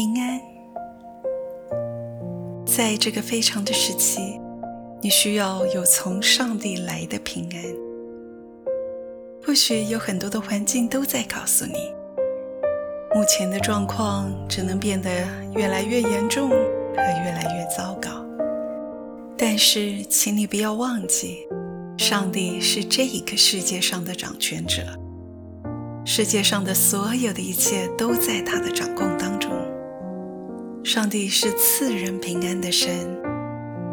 平安。在这个非常的时期，你需要有从上帝来的平安。或许有很多的环境都在告诉你，目前的状况只能变得越来越严重和越来越糟糕。但是，请你不要忘记，上帝是这一个世界上的掌权者，世界上的所有的一切都在他的掌控当中。上帝是赐人平安的神，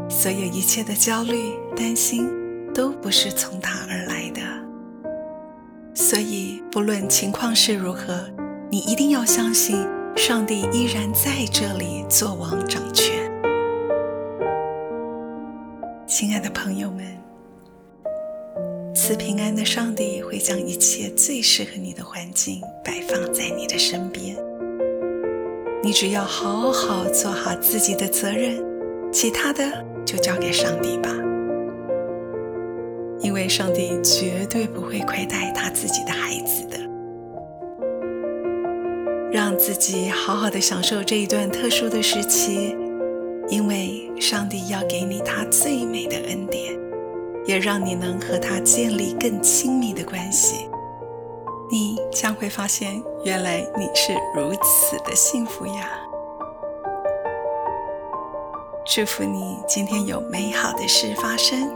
所有一切的焦虑、担心都不是从他而来的。所以，不论情况是如何，你一定要相信，上帝依然在这里做王掌权。亲爱的朋友们，赐平安的上帝会将一切最适合你的环境摆放在你的身边。你只要好好做好自己的责任，其他的就交给上帝吧。因为上帝绝对不会亏待他自己的孩子的。让自己好好的享受这一段特殊的时期，因为上帝要给你他最美的恩典，也让你能和他建立更亲密的关系。将会发现，原来你是如此的幸福呀！祝福你今天有美好的事发生，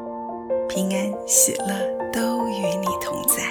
平安喜乐都与你同在。